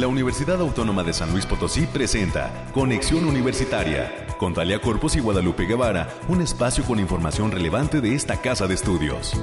La Universidad Autónoma de San Luis Potosí presenta Conexión Universitaria con Talia Corpus y Guadalupe Guevara, un espacio con información relevante de esta casa de estudios.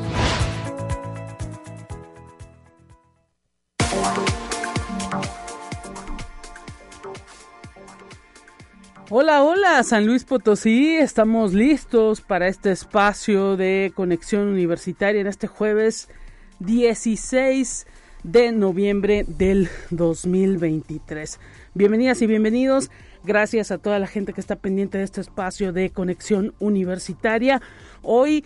Hola, hola, San Luis Potosí, estamos listos para este espacio de conexión universitaria en este jueves 16 de noviembre del 2023. Bienvenidas y bienvenidos. Gracias a toda la gente que está pendiente de este espacio de conexión universitaria. Hoy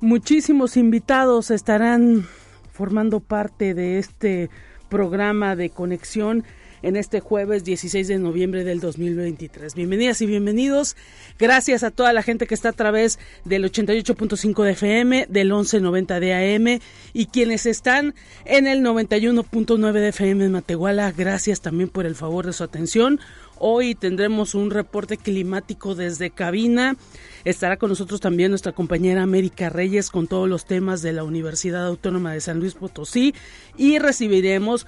muchísimos invitados estarán formando parte de este programa de conexión en este jueves 16 de noviembre del 2023. Bienvenidas y bienvenidos. Gracias a toda la gente que está a través del 88.5 de FM, del 1190 de AM y quienes están en el 91.9 de FM en Matehuala. Gracias también por el favor de su atención. Hoy tendremos un reporte climático desde cabina. Estará con nosotros también nuestra compañera América Reyes con todos los temas de la Universidad Autónoma de San Luis Potosí y recibiremos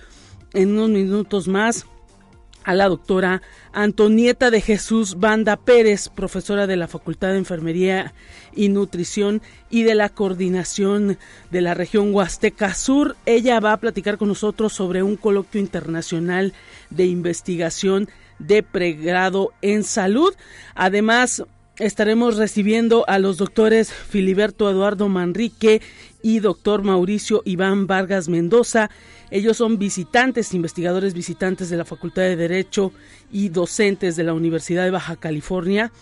en unos minutos más a la doctora Antonieta de Jesús Banda Pérez, profesora de la Facultad de Enfermería y Nutrición y de la Coordinación de la región Huasteca Sur. Ella va a platicar con nosotros sobre un coloquio internacional de investigación de pregrado en salud. Además, estaremos recibiendo a los doctores Filiberto Eduardo Manrique y doctor Mauricio Iván Vargas Mendoza ellos son visitantes, investigadores visitantes de la Facultad de Derecho y docentes de la Universidad de Baja California.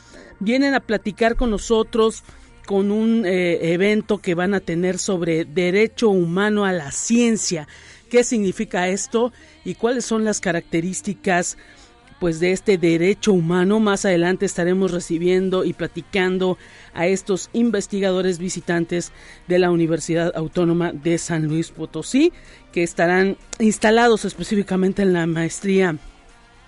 Vienen a platicar con nosotros con un eh, evento que van a tener sobre derecho humano a la ciencia. ¿Qué significa esto y cuáles son las características pues de este derecho humano. Más adelante estaremos recibiendo y platicando a estos investigadores visitantes de la Universidad Autónoma de San Luis Potosí, que estarán instalados específicamente en la maestría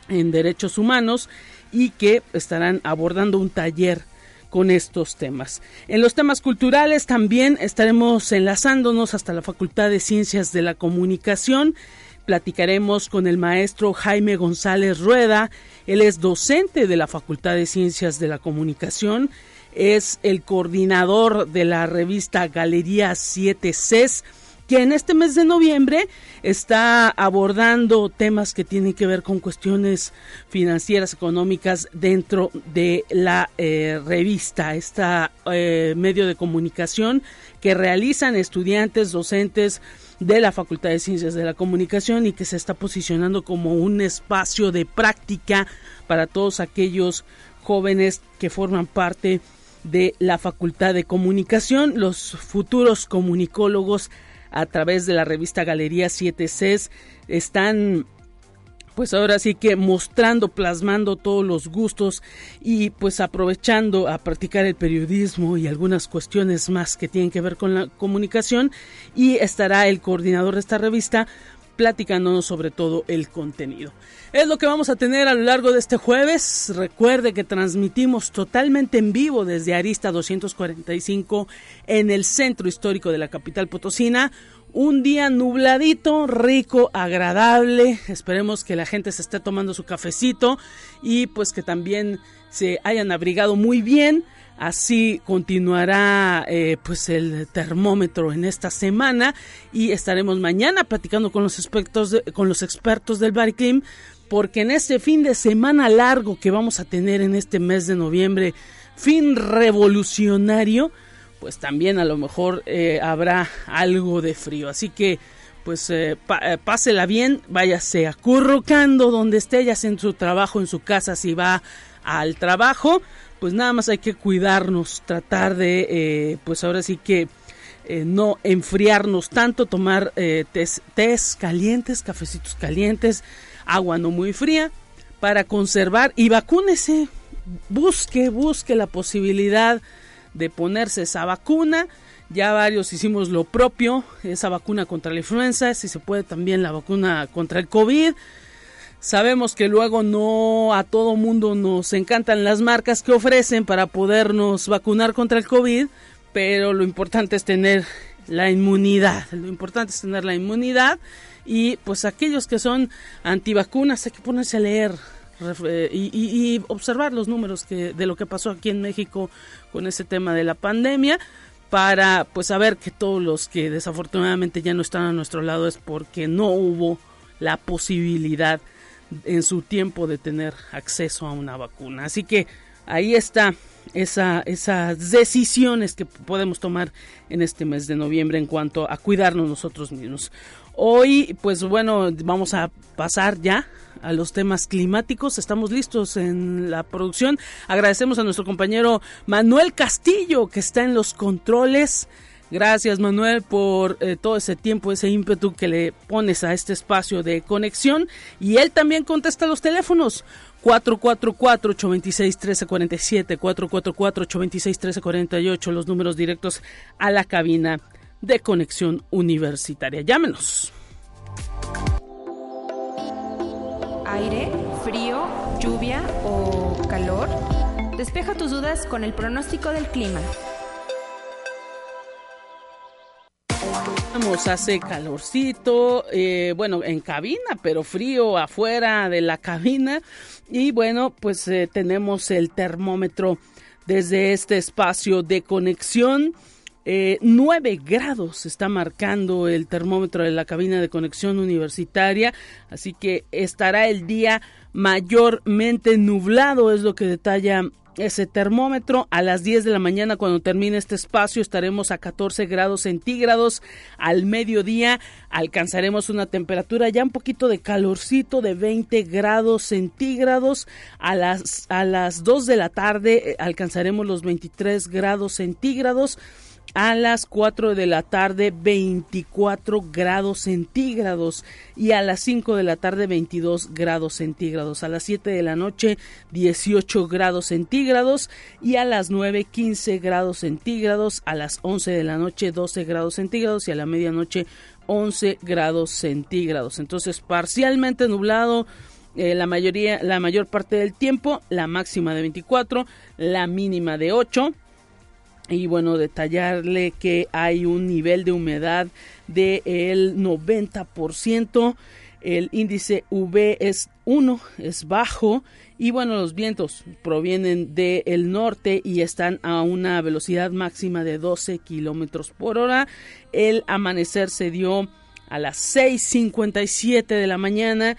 en derechos humanos y que estarán abordando un taller con estos temas. En los temas culturales también estaremos enlazándonos hasta la Facultad de Ciencias de la Comunicación platicaremos con el maestro Jaime González Rueda. Él es docente de la Facultad de Ciencias de la Comunicación, es el coordinador de la revista Galería 7 CES que en este mes de noviembre está abordando temas que tienen que ver con cuestiones financieras, económicas dentro de la eh, revista, esta eh, medio de comunicación que realizan estudiantes, docentes, de la Facultad de Ciencias de la Comunicación y que se está posicionando como un espacio de práctica para todos aquellos jóvenes que forman parte de la Facultad de Comunicación, los futuros comunicólogos a través de la revista Galería 7 Cs están pues ahora sí que mostrando, plasmando todos los gustos y pues aprovechando a practicar el periodismo y algunas cuestiones más que tienen que ver con la comunicación. Y estará el coordinador de esta revista platicándonos sobre todo el contenido. Es lo que vamos a tener a lo largo de este jueves. Recuerde que transmitimos totalmente en vivo desde Arista 245 en el centro histórico de la capital potosina un día nubladito, rico, agradable. Esperemos que la gente se esté tomando su cafecito y pues que también se hayan abrigado muy bien. Así continuará eh, pues el termómetro en esta semana y estaremos mañana platicando con los expertos con los expertos del Bariclim porque en este fin de semana largo que vamos a tener en este mes de noviembre, fin revolucionario, pues también a lo mejor eh, habrá algo de frío. Así que pues eh, pásela bien, váyase acurrucando donde esté, ya sea en su trabajo, en su casa, si va al trabajo, pues nada más hay que cuidarnos, tratar de, pues ahora sí que no enfriarnos tanto, tomar tés calientes, cafecitos calientes, agua no muy fría, para conservar y vacúnese, busque, busque la posibilidad de ponerse esa vacuna. Ya varios hicimos lo propio, esa vacuna contra la influenza, si se puede también la vacuna contra el COVID. Sabemos que luego no a todo mundo nos encantan las marcas que ofrecen para podernos vacunar contra el COVID, pero lo importante es tener la inmunidad. Lo importante es tener la inmunidad y pues aquellos que son antivacunas hay que ponerse a leer eh, y, observar los números de lo que pasó aquí en México con ese tema de la pandemia para pues saber que todos los que desafortunadamente ya no están a nuestro lado es porque no hubo la posibilidad en su tiempo de tener acceso a una vacuna. Así que ahí está esa, esas decisiones que podemos tomar en este mes de noviembre en cuanto a cuidarnos nosotros mismos. Hoy, pues bueno, vamos a pasar ya a los temas climáticos. Estamos listos en la producción. Agradecemos a nuestro compañero Manuel Castillo que está en los controles. Gracias Manuel por eh, todo ese tiempo, ese ímpetu que le pones a este espacio de conexión. Y él también contesta los teléfonos 444-826-1347, 444-826-1348, los números directos a la cabina de conexión universitaria. Llámenos. Aire, frío, lluvia o calor. Despeja tus dudas con el pronóstico del clima. Vamos, hace calorcito, eh, bueno, en cabina, pero frío afuera de la cabina. Y bueno, pues eh, tenemos el termómetro desde este espacio de conexión. Eh, 9 grados está marcando el termómetro de la cabina de conexión universitaria, así que estará el día mayormente nublado, es lo que detalla ese termómetro. A las 10 de la mañana, cuando termine este espacio, estaremos a 14 grados centígrados. Al mediodía alcanzaremos una temperatura ya un poquito de calorcito de 20 grados centígrados. A las, a las 2 de la tarde eh, alcanzaremos los 23 grados centígrados a las 4 de la tarde 24 grados centígrados. Y a las 5 de la tarde 22 grados centígrados, a las 7 de la noche 18 grados centígrados. Y a las 9 15 grados centígrados, a las 11 de la noche 12 grados centígrados. Y a la medianoche 11 grados centígrados. Entonces parcialmente nublado eh, la mayoría, la mayor parte del tiempo, la máxima de 24, la mínima de 8 y bueno, detallarle que hay un nivel de humedad del el 90%, el índice V es 1, es bajo y bueno, los vientos provienen del norte y están a una velocidad máxima de 12 kilómetros por hora. El amanecer se dio a las 6:57 de la mañana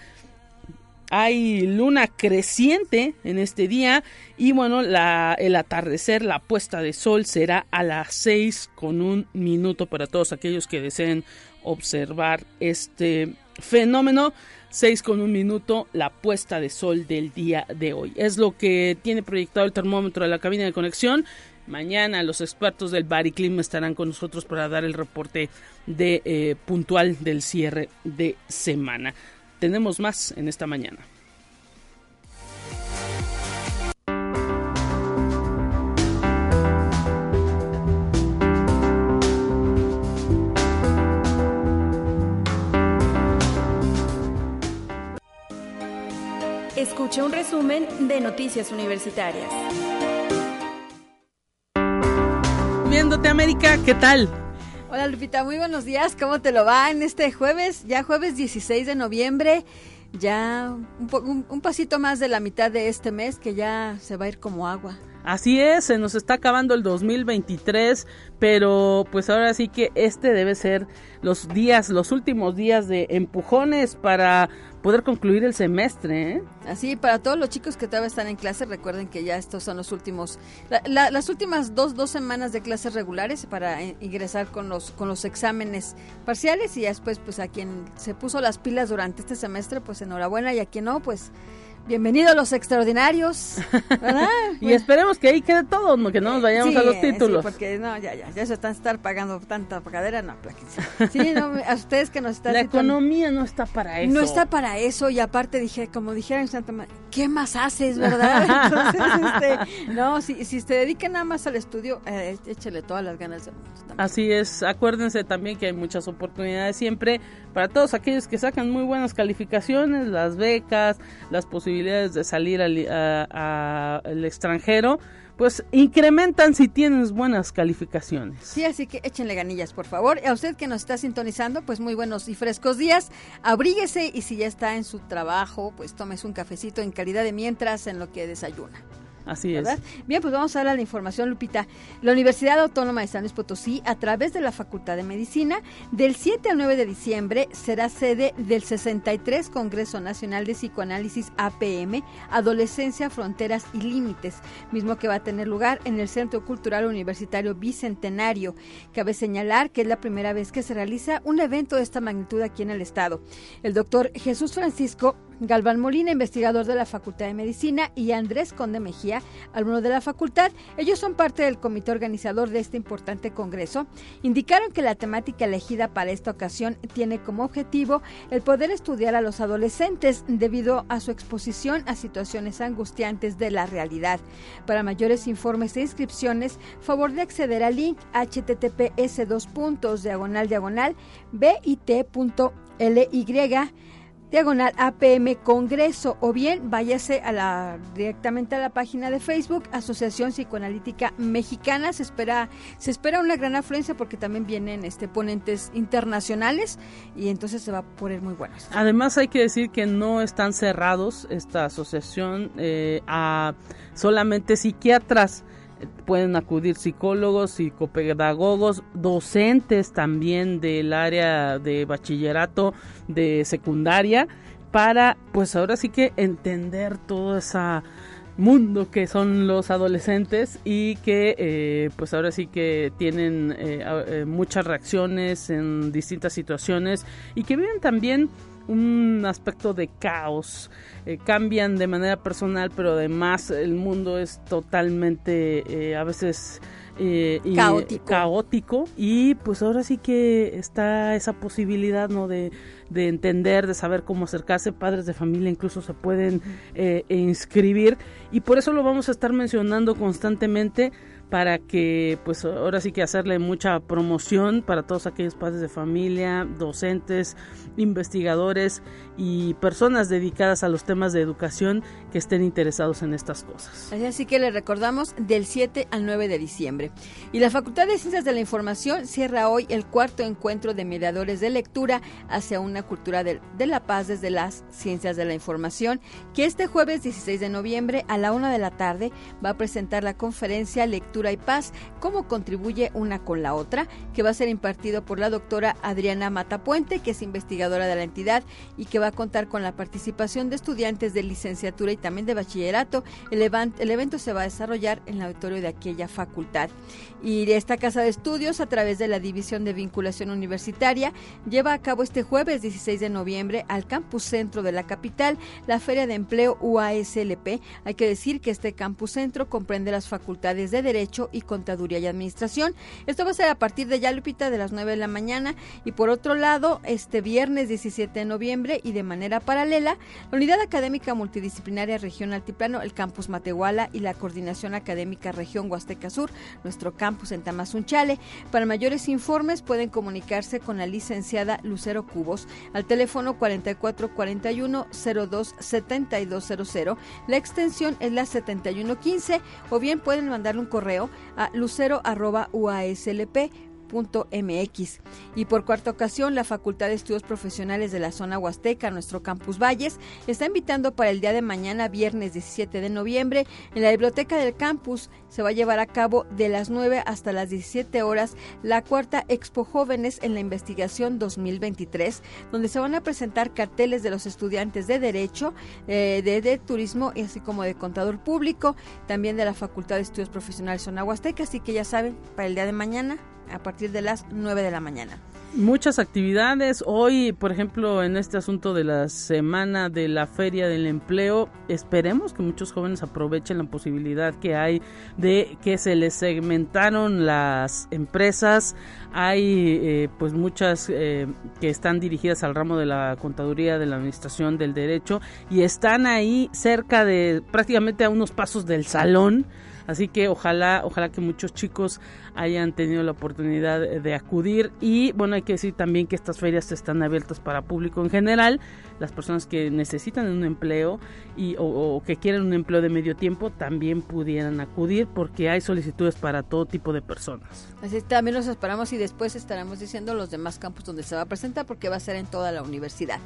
hay luna creciente en este día y bueno, el atardecer, la puesta de sol será a las 6 con un minuto para todos aquellos que deseen observar este fenómeno. 6 con un minuto la puesta de sol del día de hoy. Es lo que tiene proyectado el termómetro de la cabina de conexión. Mañana los expertos del Bariclim estarán con nosotros para dar el reporte eh, puntual del cierre de semana tenemos más en esta mañana. Escucha un resumen de Noticias Universitarias. Viéndote América, ¿qué tal? Hola Lupita, muy buenos días. ¿Cómo te lo va en este jueves? Ya jueves 16 de noviembre, ya un, un, pasito más de la mitad de este mes que ya se va a ir como agua. Así es, se nos está acabando el 2023, pero pues ahora sí que este debe ser los días, los últimos días de empujones para poder concluir el semestre. ¿eh? Así, para todos los chicos que todavía están en clase, recuerden que ya estos son los últimos, las últimas dos, dos semanas de clases regulares para eh, ingresar con los, con los exámenes parciales y después, pues a quien se puso las pilas durante este semestre, pues enhorabuena y a quien no, pues Bienvenidos los extraordinarios. y esperemos que ahí quede todo, que no nos vayamos a los títulos. Sí, porque no, ya, ya, ya se están estar pagando tanta pagadera, no, sí, no, a ustedes que nos están... La economía no está para eso. No está para eso y aparte dije, como dijeron en Santa María, ¿qué más haces, verdad? Entonces, este, no, si, si se dedican nada más al estudio, eh, échele todas las ganas del mundo. Así es, acuérdense también que hay muchas oportunidades siempre para todos aquellos que sacan muy buenas calificaciones, las becas, las posibilidades de salir al, extranjero, pues incrementan si tienes buenas calificaciones. Sí, así que échenle ganillas, por favor. A usted que nos está sintonizando, pues muy buenos y frescos días. Abríguese y si ya está en su trabajo, pues tomes un cafecito en calidad de mientras en lo que desayuna. Así es. Bien, pues vamos a dar la información, Lupita. La Universidad Autónoma de San Luis Potosí, a través de la Facultad de Medicina, del 7 al 9 de diciembre será sede del 63 Congreso Nacional de Psicoanálisis APM, Adolescencia, Fronteras y Límites, mismo que va a tener lugar en el Centro Cultural Universitario Bicentenario. Cabe señalar que es la primera vez que se realiza un evento de esta magnitud aquí en el Estado. El doctor Jesús Francisco Galván Molina, investigador de la Facultad de Medicina, y Andrés Conde Mejía, alumno de la facultad. Ellos son parte del comité organizador de este importante congreso. Indicaron que la temática elegida para esta ocasión tiene como objetivo el poder estudiar a los adolescentes debido a su exposición a situaciones angustiantes de la realidad. Para mayores informes e inscripciones, favor de acceder al link https dos puntos diagonal diagonal bit.ly diagonal APM Congreso o bien váyase a la directamente a la página de Facebook Asociación Psicoanalítica Mexicana se espera se espera una gran afluencia porque también vienen este ponentes internacionales y entonces se va a poner muy bueno. Además hay que decir que no están cerrados esta asociación eh, a solamente psiquiatras pueden acudir psicólogos, psicopedagogos, docentes también del área de bachillerato, de secundaria, para pues ahora sí que entender todo ese mundo que son los adolescentes y que eh, pues ahora sí que tienen eh, eh, muchas reacciones en distintas situaciones y que viven también un aspecto de caos. Eh, cambian de manera personal, pero además el mundo es totalmente eh, a veces eh, caótico. y pues ahora sí que está esa posibilidad no de, de entender de saber cómo acercarse. Padres de familia incluso se pueden inscribir. Y por eso lo vamos a estar mencionando constantemente para que pues ahora sí que hacerle mucha promoción para todos aquellos padres de familia, docentes, investigadores y personas dedicadas a los temas de educación que estén interesados en estas cosas. Así que le recordamos del 7 al 9 de diciembre. Y la Facultad de Ciencias de la Información cierra hoy el cuarto encuentro de mediadores de lectura hacia una cultura de, de la paz desde las ciencias de la información, que este jueves 16 de noviembre a la una de la tarde va a presentar la conferencia Lectura y Paz, cómo contribuye una con la otra, que va a ser impartido por la doctora Adriana Matapuente, que es investigadora de la entidad y que va a contar con la participación de estudiantes de licenciatura y también de bachillerato. El, evento se va a desarrollar en el auditorio de aquella facultad. Y esta casa de estudios, a través de la División de Vinculación Universitaria, lleva a cabo este jueves 16 de noviembre al campus centro de la capital la Feria de Empleo UASLP. Hay que decir que este campus centro comprende las facultades de Derecho, y Contaduría y Administración. Esto va a ser a partir de ya, Lupita, de las 9 de la mañana. Y por otro lado, este viernes 17 de noviembre y de manera paralela, la Unidad Académica Multidisciplinaria Región Altiplano, el Campus Matehuala y la Coordinación Académica Región Huasteca Sur, nuestro campus en Tamazunchale. Para mayores informes pueden comunicarse con la licenciada Lucero Cubos al teléfono 4441 02 7200. La extensión es la 7115 o bien pueden mandarle un correo a lucero.uaslp Y por cuarta ocasión, la Facultad de Estudios Profesionales de la Zona Huasteca, nuestro Campus Valles, está invitando para el día de mañana, viernes 17 de noviembre, en la biblioteca del campus. Se va a llevar a cabo de las 9 hasta las 17 horas la cuarta Expo Jóvenes en la Investigación 2023, donde se van a presentar carteles de los estudiantes de Derecho, eh, de, de, Turismo, así como de Contador Público, también de la Facultad de Estudios Profesionales Zona Huasteca. Así que ya saben, para el día de mañana, a partir de las 9 de la mañana. Muchas actividades. Hoy, por ejemplo, en este asunto de la semana de la Feria del Empleo, esperemos que muchos jóvenes aprovechen la posibilidad que hay de que se les segmentaron las empresas. Hay eh, pues muchas eh, que están dirigidas al ramo de la contaduría, de la administración, del derecho y están ahí cerca de prácticamente a unos pasos del salón Así que ojalá, ojalá que muchos chicos hayan tenido la oportunidad de acudir y bueno, hay que decir también que estas ferias están abiertas para público en general, las personas que necesitan un empleo y o, que quieren un empleo de medio tiempo también pudieran acudir porque hay solicitudes para todo tipo de personas. Así también los esperamos y después estaremos diciendo los demás campos donde se va a presentar porque va a ser en toda la universidad.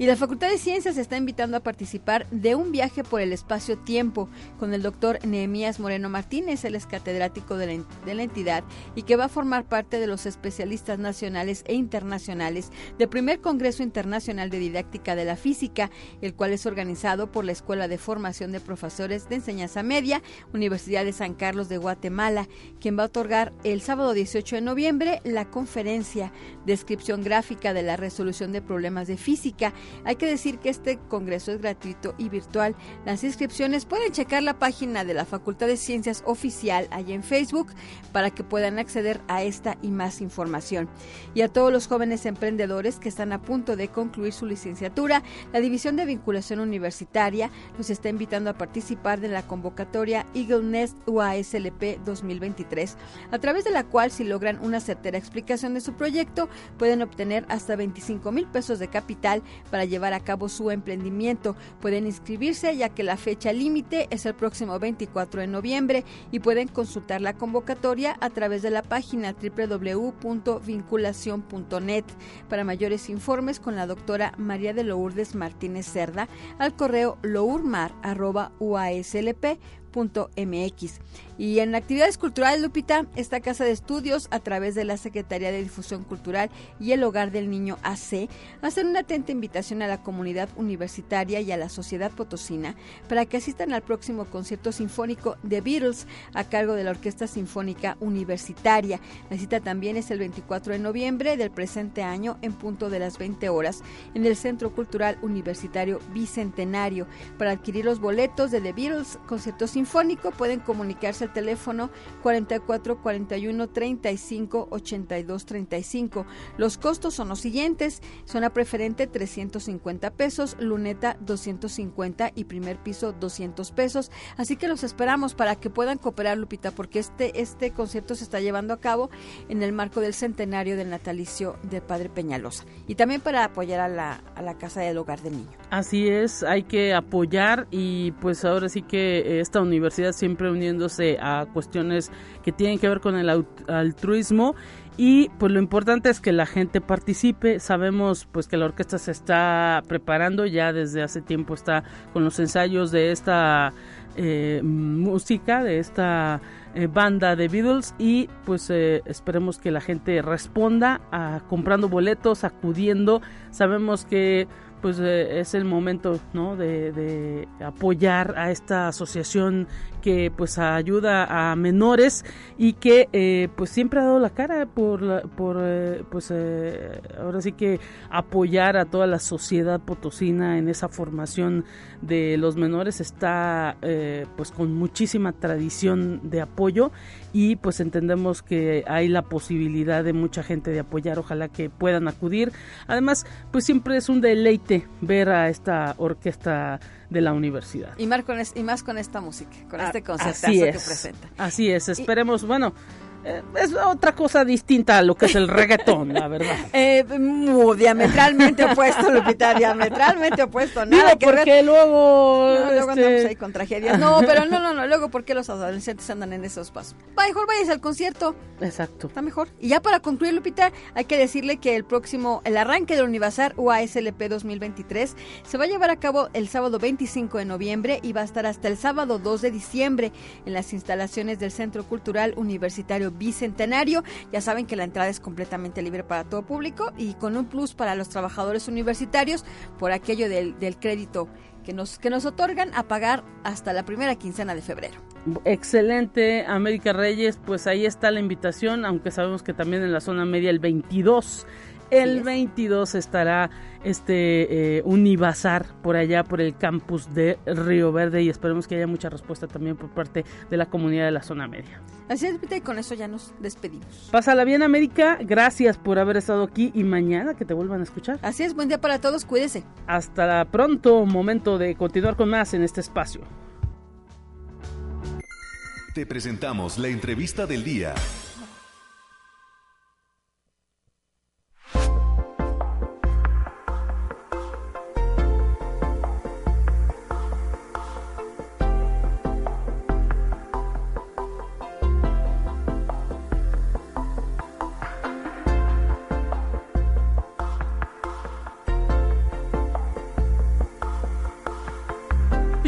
Y la Facultad de Ciencias está invitando a participar de un viaje por el espacio-tiempo con el doctor Nehemías Moreno Martínez, él es catedrático de la, de la, entidad y que va a formar parte de los especialistas nacionales e internacionales del primer Congreso Internacional de Didáctica de la Física, el cual es organizado por la Escuela de Formación de Profesores de Enseñanza Media, Universidad de San Carlos de Guatemala, quien va a otorgar el sábado 18 de noviembre la conferencia Descripción gráfica de la resolución de problemas de física hay que decir que este congreso es gratuito y virtual. Las inscripciones pueden checar la página de la Facultad de Ciencias oficial allá en Facebook para que puedan acceder a esta y más información. Y a todos los jóvenes emprendedores que están a punto de concluir su licenciatura, la División de Vinculación Universitaria los está invitando a participar de la convocatoria Eagle Nest UASLP 2023, a través de la cual si logran una certera explicación de su proyecto, pueden obtener hasta 25 mil pesos de capital para llevar a cabo su emprendimiento. Pueden inscribirse ya que la fecha límite es el próximo 24 de noviembre y pueden consultar la convocatoria a través de la página www.vinculación.net. Para mayores informes con la doctora María de Lourdes Martínez Cerda al correo lourmar.uaslp.mx. Y en actividades culturales, Lupita, esta casa de estudios, a través de la Secretaría de Difusión Cultural y el Hogar del Niño AC, hacen una atenta invitación a la comunidad universitaria y a la sociedad potosina para que asistan al próximo concierto sinfónico de Beatles a cargo de la Orquesta Sinfónica Universitaria. La cita también es el 24 de noviembre del presente año en punto de las 20 horas en el Centro Cultural Universitario Bicentenario. Para adquirir los boletos de The Beatles concierto sinfónico pueden comunicarse teléfono 44 41 35 82 35. Los costos son los siguientes: zona preferente 350 pesos, luneta 250 y primer piso 200 pesos. Así que los esperamos para que puedan cooperar, Lupita, porque este, este concierto se está llevando a cabo en el marco del centenario del natalicio del Padre Peñalosa y también para apoyar a la, a la Casa del Hogar del Niño. Así es, hay que apoyar y pues ahora sí que esta universidad siempre uniéndose a cuestiones que tienen que ver con el altruismo y pues lo importante es que la gente participe. Sabemos pues que la orquesta se está preparando, ya desde hace tiempo está con los ensayos de esta eh, música, de esta eh, banda de Beatles y pues eh, esperemos que la gente responda comprando boletos, acudiendo. Sabemos que pues eh, es el momento ¿no? de, apoyar a esta asociación que pues ayuda a menores y que eh, pues siempre ha dado la cara por, por eh, pues ahora sí que apoyar a toda la sociedad potosina en esa formación de los menores está pues con muchísima tradición de apoyo y pues entendemos que hay la posibilidad de mucha gente de apoyar, ojalá que puedan acudir. Además, pues siempre es un deleite ver a esta orquesta de la universidad. Y más con, y más con esta música, con este concepto que presenta. Así es, esperemos, bueno, eh, es otra cosa distinta a lo que es el reggaetón, la verdad. Eh, diametralmente opuesto, Lupita, diametralmente opuesto. Nada que porque luego... No, luego andamos este ahí con tragedias. No, pero no, no, no, luego porque los adolescentes andan en esos pasos. Mejor vayas al concierto. Exacto. Está mejor. Y ya para concluir, Lupita, hay que decirle que el próximo, el arranque del Univazar UASLP 2023 se va a llevar a cabo el sábado 25 de noviembre y va a estar hasta el sábado 2 de diciembre en las instalaciones del Centro Cultural Universitario Bicentenario. Ya saben que la entrada es completamente libre para todo público y con un plus para los trabajadores universitarios por aquello del, crédito que nos, que nos otorgan a pagar hasta la primera quincena de febrero. Excelente, América Reyes, pues ahí está la invitación, aunque sabemos que también en la zona media el 22 el 22 estará este eh, Univazar por allá, por el campus de Río Verde y esperemos que haya mucha respuesta también por parte de la comunidad de la zona media. Así es, y con eso ya nos despedimos. Pásala bien, América. Gracias por haber estado aquí y mañana que te vuelvan a escuchar. Así es, buen día para todos, cuídese. Hasta pronto, momento de continuar con más en este espacio. Te presentamos la entrevista del día.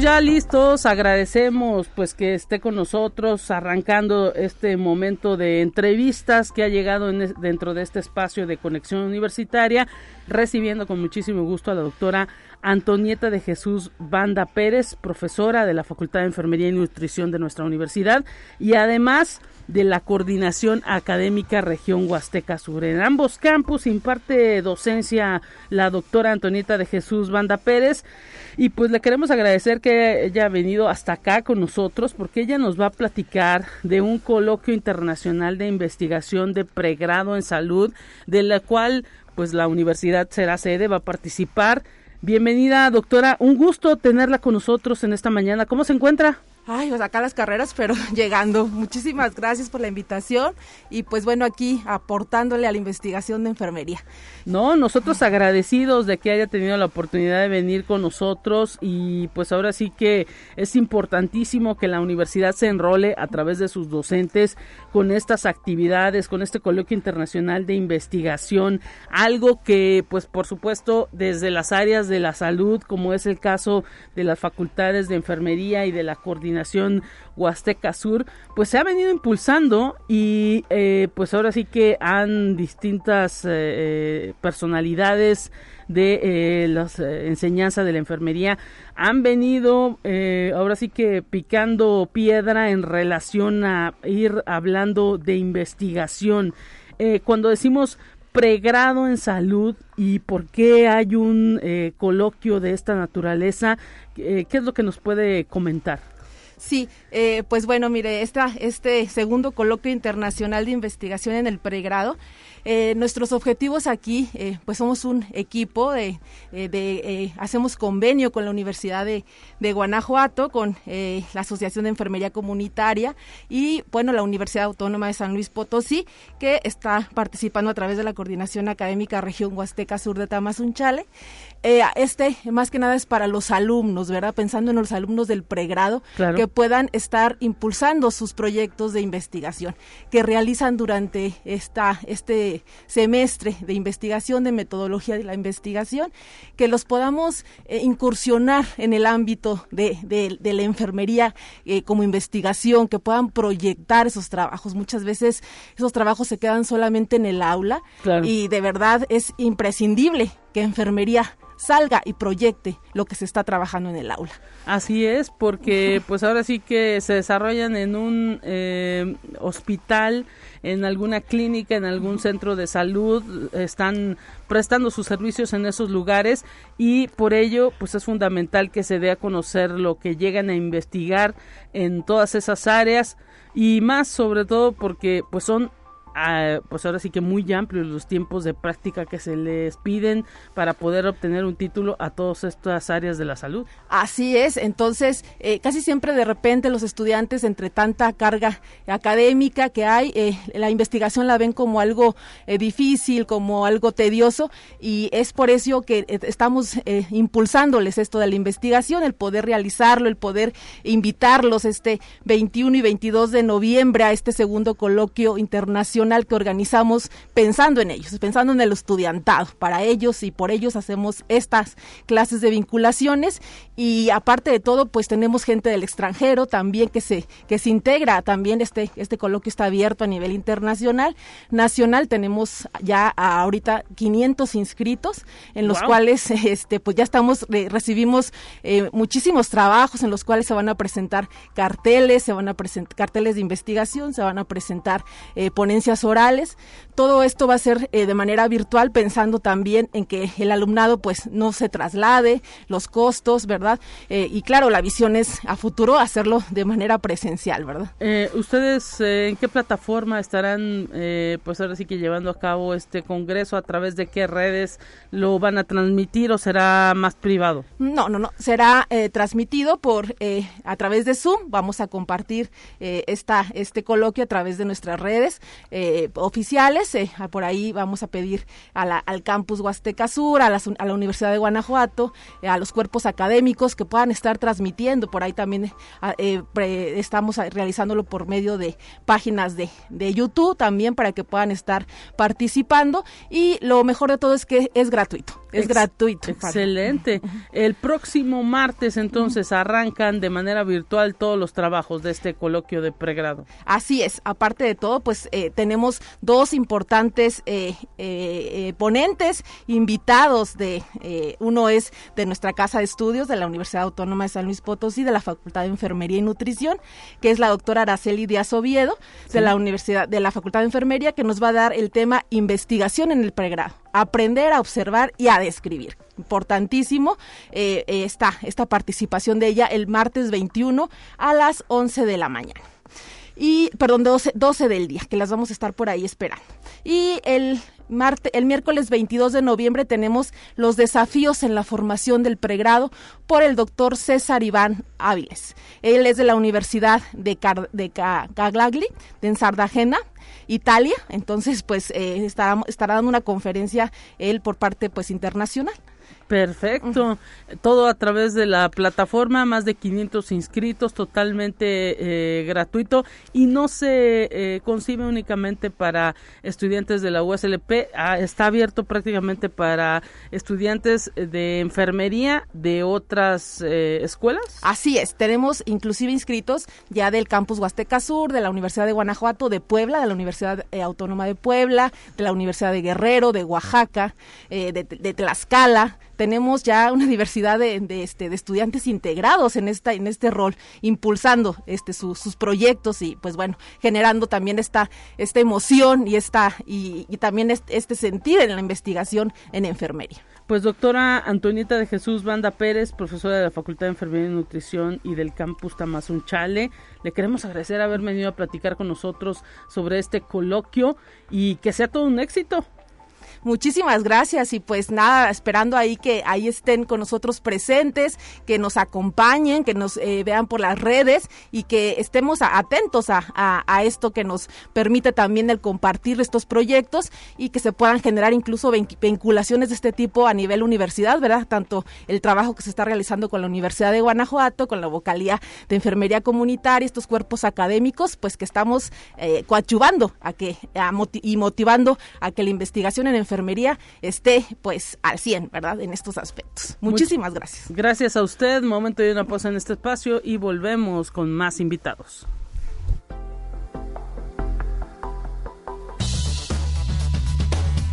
Ya listos, agradecemos pues que esté con nosotros arrancando este momento de entrevistas que ha llegado en, dentro de este espacio de conexión universitaria, recibiendo con muchísimo gusto a la doctora Antonieta de Jesús Banda Pérez, profesora de la Facultad de Enfermería y Nutrición de nuestra universidad y además de la Coordinación Académica Región Huasteca Sur. En ambos campus imparte docencia la doctora Antonieta de Jesús Banda Pérez y pues le queremos agradecer que ella ha venido hasta acá con nosotros porque ella nos va a platicar de un coloquio internacional de investigación de pregrado en salud de la cual pues la universidad será sede, va a participar. Bienvenida doctora, un gusto tenerla con nosotros en esta mañana. ¿Cómo se encuentra? Ay, pues acá las carreras, pero llegando. Muchísimas gracias por la invitación y pues bueno, aquí aportándole a la investigación de enfermería. No, nosotros agradecidos de que haya tenido la oportunidad de venir con nosotros y pues ahora sí que es importantísimo que la universidad se enrole a través de sus docentes con estas actividades, con este coloquio internacional de investigación, algo que pues por supuesto desde las áreas de la salud, como es el caso de las facultades de enfermería y de la coordinación Nación Huasteca Sur, pues se ha venido impulsando y eh, pues ahora sí que han distintas eh, eh, personalidades de las enseñanzas de la enfermería han venido ahora sí que picando piedra en relación a ir hablando de investigación. cuando decimos pregrado en salud y por qué hay un coloquio de esta naturaleza, ¿qué es lo que nos puede comentar? Sí, eh, pues bueno, mire, esta, este segundo coloquio internacional de investigación en el pregrado eh, nuestros objetivos aquí, eh, pues somos un equipo de, eh, de hacemos convenio con la Universidad de, de Guanajuato, con la Asociación de Enfermería Comunitaria y, bueno, la Universidad Autónoma de San Luis Potosí, que está participando a través de la Coordinación Académica Región Huasteca Sur de Tamazunchale. este, más que nada, es para los alumnos, ¿verdad? Pensando en los alumnos del pregrado, que puedan estar impulsando sus proyectos de investigación que realizan durante esta, este semestre de investigación, de metodología de la investigación, que los podamos eh, incursionar en el ámbito de, la enfermería eh, como investigación, que puedan proyectar esos trabajos. Muchas veces esos trabajos se quedan solamente en el aula y de verdad es imprescindible que enfermería salga y proyecte lo que se está trabajando en el aula. Así es, porque pues ahora sí que se desarrollan en un eh, hospital, en alguna clínica, en algún centro de salud, están prestando sus servicios en esos lugares y por ello pues es fundamental que se dé a conocer lo que llegan a investigar en todas esas áreas y más sobre todo porque pues son pues ahora sí que muy amplios los tiempos de práctica que se les piden para poder obtener un título a todas estas áreas de la salud. Así es, entonces eh, casi siempre de repente los estudiantes entre tanta carga académica que hay, eh, la investigación la ven como algo eh, difícil, como algo tedioso y es por eso que estamos impulsándoles esto de la investigación, el poder realizarlo, el poder invitarlos este 21 y 22 de noviembre a este segundo coloquio internacional que organizamos pensando en ellos, pensando en el estudiantado. Para ellos y por ellos hacemos estas clases de vinculaciones y aparte de todo, pues tenemos gente del extranjero también que se que se integra. También este este coloquio está abierto a nivel internacional. Nacional tenemos ya ahorita 500 inscritos en los cuales este pues ya estamos recibimos eh, muchísimos trabajos en los cuales se van a presentar carteles, se van a presentar carteles de investigación, se van a presentar eh, ponencias orales. Todo esto va a ser eh, de manera virtual, pensando también en que el alumnado pues no se traslade, los costos, ¿verdad? Eh, y claro, la visión es a futuro hacerlo de manera presencial, ¿verdad? Eh, ¿Ustedes en qué plataforma estarán, pues ahora sí que llevando a cabo este congreso? ¿A través de qué redes lo van a transmitir o será más privado? No, no, no, será transmitido por a través de Zoom. Vamos a compartir esta, este coloquio a través de nuestras redes oficiales. Por ahí vamos a pedir al campus Huasteca Sur, a, la Universidad de Guanajuato, eh, a los cuerpos académicos que puedan estar transmitiendo. Por ahí también eh, estamos realizándolo por medio de páginas de, de YouTube también para que puedan estar participando. Y lo mejor de todo es que es gratuito. Es gratuito. Excelente. El próximo martes entonces arrancan de manera virtual todos los trabajos de este coloquio de pregrado. Así es. Aparte de todo, pues eh, tenemos dos importantes eh, eh, ponentes invitados. De uno es de nuestra casa de estudios de la Universidad Autónoma de San Luis Potosí de la Facultad de Enfermería y Nutrición, que es la doctora Araceli Díaz Oviedo de la Universidad de la Facultad de Enfermería, que nos va a dar el tema investigación en el pregrado aprender a observar y a describir. Importantísimo eh, esta, esta participación de ella el martes 21 a las 11 de la mañana y perdón, 12, 12, del día, que las vamos a estar por ahí esperando. Y el el miércoles 22 de noviembre tenemos los desafíos en la formación del pregrado por el doctor César Iván Áviles. Él es de la Universidad de, de Caglagli, de Ensardagena, Italia, entonces pues eh, estará, estará dando una conferencia él por parte pues internacional. Perfecto. Todo a través de la plataforma, más de 500 inscritos, totalmente eh, gratuito y no se eh, concibe únicamente para estudiantes de la USLP, ah, está abierto prácticamente para estudiantes de enfermería de otras eh, escuelas. Así es, tenemos inclusive inscritos ya del campus Huasteca Sur, de la Universidad de Guanajuato, de Puebla, de la Universidad Autónoma de Puebla, de la Universidad de Guerrero, de Oaxaca, de, de Tlaxcala tenemos ya una diversidad de, este, de estudiantes integrados en, esta, en este rol, impulsando este, sus proyectos y pues bueno, generando también esta, esta emoción y, esta, y, también este, sentir en la investigación en enfermería. Pues doctora Antonieta de Jesús Banda Pérez, profesora de la Facultad de Enfermería y Nutrición y del campus Tamazunchale, le queremos agradecer haber venido a platicar con nosotros sobre este coloquio y que sea todo un éxito. Muchísimas gracias y pues nada, esperando ahí que ahí estén con nosotros presentes, que nos acompañen, que nos eh, vean por las redes y que estemos atentos a, a, esto que nos permite también el compartir estos proyectos y que se puedan generar incluso vinculaciones de este tipo a nivel universidad, ¿verdad? Tanto el trabajo que se está realizando con la Universidad de Guanajuato, con la vocalía de enfermería comunitaria, estos cuerpos académicos, pues que estamos eh, coadyuvando a que y motivando a que la investigación en enfermería enfermería esté pues al 100, ¿verdad? En estos aspectos. Muchísimas gracias. Gracias a usted. Momento de una pausa en este espacio y volvemos con más invitados.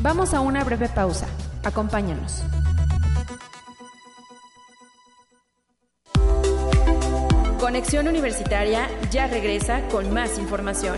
Vamos a una breve pausa. Acompáñanos. Conexión Universitaria ya regresa con más información.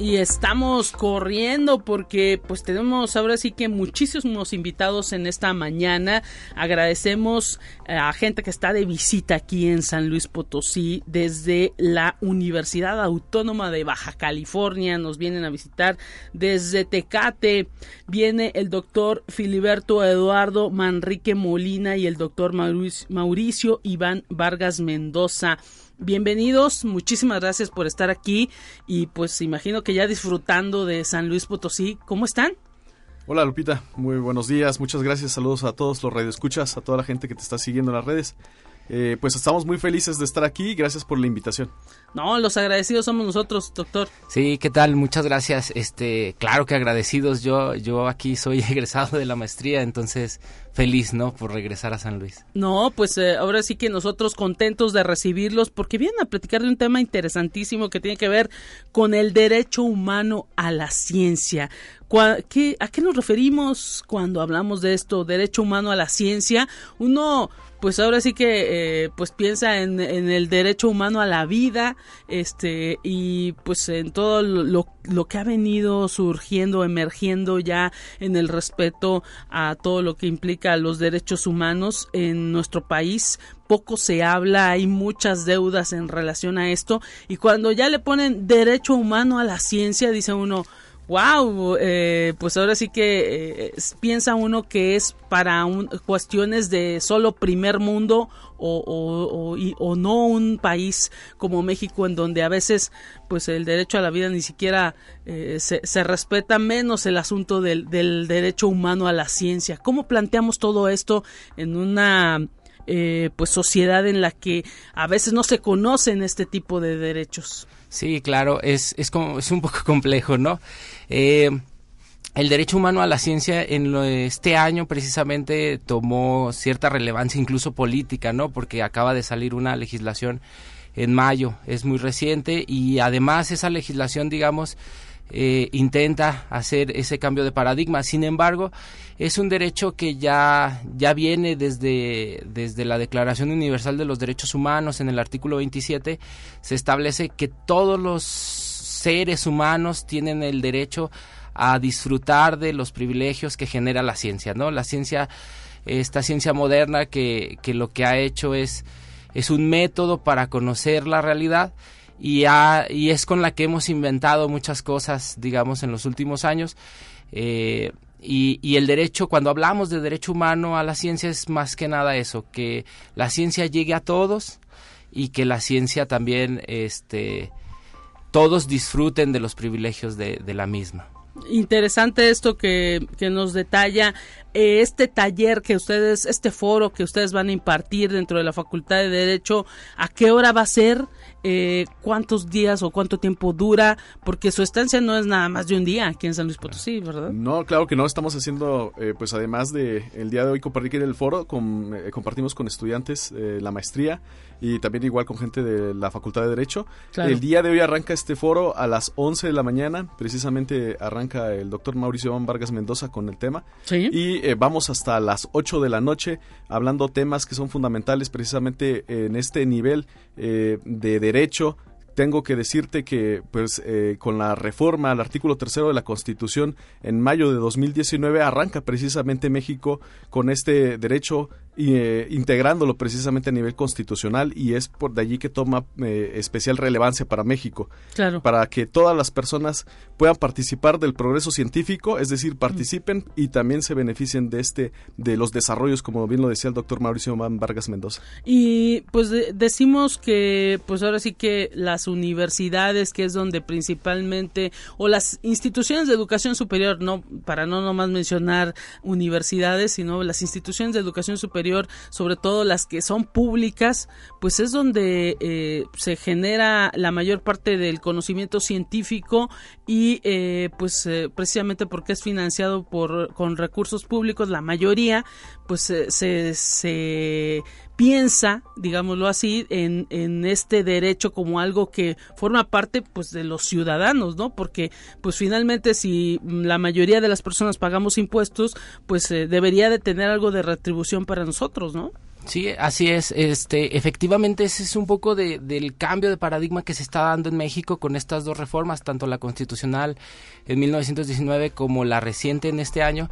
Y estamos corriendo porque pues tenemos ahora sí que muchísimos invitados en esta mañana. Agradecemos eh, a gente que está de visita aquí en San Luis Potosí desde la Universidad Autónoma de Baja California. Nos vienen a visitar desde Tecate. Viene el doctor Filiberto Eduardo Manrique Molina y el doctor Mauricio Iván Vargas Mendoza. Bienvenidos, muchísimas gracias por estar aquí y pues imagino que ya disfrutando de San Luis Potosí, ¿cómo están? Hola Lupita, muy buenos días, muchas gracias, saludos a todos los radioescuchas, a toda la gente que te está siguiendo en las redes eh, pues estamos muy felices de estar aquí. Gracias por la invitación. No, los agradecidos somos nosotros, doctor. Sí, ¿qué tal? Muchas gracias. Este, claro que agradecidos. Yo, yo aquí soy egresado de la maestría, entonces feliz, ¿no? Por regresar a San Luis. No, pues eh, ahora sí que nosotros contentos de recibirlos porque vienen a platicar de un tema interesantísimo que tiene que ver con el derecho humano a la ciencia. ¿Qué, ¿A qué nos referimos cuando hablamos de esto, derecho humano a la ciencia? Uno pues ahora sí que eh, pues piensa en, el derecho humano a la vida este y pues en todo lo, que ha venido surgiendo emergiendo ya en el respeto a todo lo que implica los derechos humanos en nuestro país poco se habla, hay muchas deudas en relación a esto y cuando ya le ponen derecho humano a la ciencia dice uno wow, eh, pues ahora sí que eh, piensa uno que es para cuestiones de solo primer mundo o, o, no un país como México en donde a veces pues el derecho a la vida ni siquiera eh, se, respeta menos el asunto del, del, derecho humano a la ciencia. ¿Cómo planteamos todo esto en una pues sociedad en la que a veces no se conocen este tipo de derechos? Sí, claro, es, es, como, es un poco complejo, ¿no? Eh, el derecho humano a la ciencia en este año precisamente tomó cierta relevancia incluso política, ¿no? Porque acaba de salir una legislación en mayo, es muy reciente y además esa legislación, digamos, eh, intenta hacer ese cambio de paradigma. Sin embargo, es un derecho que ya, ya viene desde, desde la Declaración Universal de los Derechos Humanos, en el artículo 27, se establece que todos los seres humanos tienen el derecho a disfrutar de los privilegios que genera la ciencia, ¿no? La ciencia, esta ciencia moderna que, que lo que ha hecho es, es un método para conocer la realidad y, y es con la que hemos inventado muchas cosas, digamos, en los últimos años. Eh, y, y, el derecho, cuando hablamos de derecho humano a la ciencia, es más que nada eso, que la ciencia llegue a todos y que la ciencia también, este, todos disfruten de los privilegios de, de la misma. Interesante esto que, que nos detalla eh, este taller que ustedes, este foro que ustedes van a impartir dentro de la Facultad de Derecho, ¿a qué hora va a ser? Eh, cuántos días o cuánto tiempo dura, porque su estancia no es nada más de un día aquí en San Luis Potosí, ¿verdad? No, claro que no, estamos haciendo, eh, pues además de el día de hoy compartir el foro, con, eh, compartimos con estudiantes la maestría y también igual con gente de la Facultad de Derecho. El día de hoy arranca este foro a las 11 de la mañana, precisamente arranca el doctor Mauricio Vargas Mendoza con el tema. Y vamos hasta las 8 de la noche hablando temas que son fundamentales precisamente en este nivel de derecho derecho tengo que decirte que pues eh, con la reforma al artículo tercero de la Constitución en mayo de 2019 arranca precisamente México con este derecho eh, integrándolo precisamente a nivel constitucional y es por de allí que toma eh, especial relevancia para México. Claro. Para que todas las personas puedan participar del progreso científico, es decir, participen y también se beneficien de este de los desarrollos, como bien lo decía el doctor Mauricio Vargas Mendoza. Y pues decimos que pues ahora sí que las universidades, que es donde principalmente o las instituciones de educación superior, no para no nomás mencionar universidades, sino las instituciones de educación superior sobre todo las que son públicas, pues es donde eh, se genera la mayor parte del conocimiento científico y eh, pues eh, precisamente porque es financiado por con recursos públicos, la mayoría pues se, se piensa, digámoslo así, en, en, este derecho como algo que forma parte pues de los ciudadanos, ¿no? Porque pues finalmente si la mayoría de las personas pagamos impuestos, pues eh, debería de tener algo de retribución para nosotros, ¿no? Sí, así es. Este, efectivamente, ese es un poco de, del cambio de paradigma que se está dando en México con estas dos reformas, tanto la constitucional en 1919 como la reciente en este año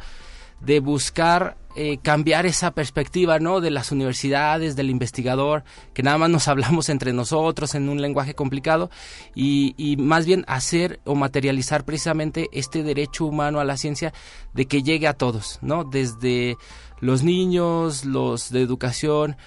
de buscar eh, cambiar esa perspectiva, ¿no? De las universidades, del investigador, que nada más nos hablamos entre nosotros en un lenguaje complicado y, y, más bien hacer o materializar precisamente este derecho humano a la ciencia de que llegue a todos, ¿no? Desde los niños, los de educación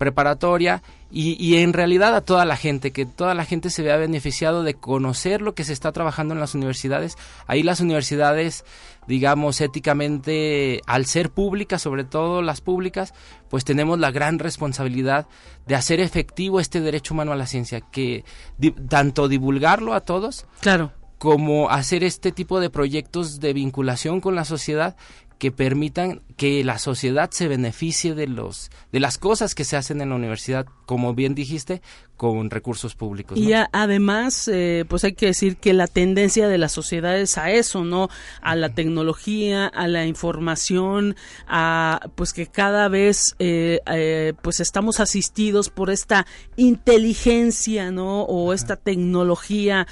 preparatoria y, en realidad a toda la gente, que toda la gente se vea beneficiado de conocer lo que se está trabajando en las universidades. Ahí las universidades, digamos, éticamente, al ser públicas, sobre todo las públicas, pues tenemos la gran responsabilidad de hacer efectivo este derecho humano a la ciencia, que tanto divulgarlo a todos, claro como hacer este tipo de proyectos de vinculación con la sociedad que permitan que la sociedad se beneficie de los de las cosas que se hacen en la universidad, como bien dijiste, con recursos públicos. Y además, eh, pues hay que decir que la tendencia de la sociedad es a eso, ¿no? A la tecnología, a la información, a pues que cada vez eh, eh, pues estamos asistidos por esta inteligencia, ¿no? O esta tecnología,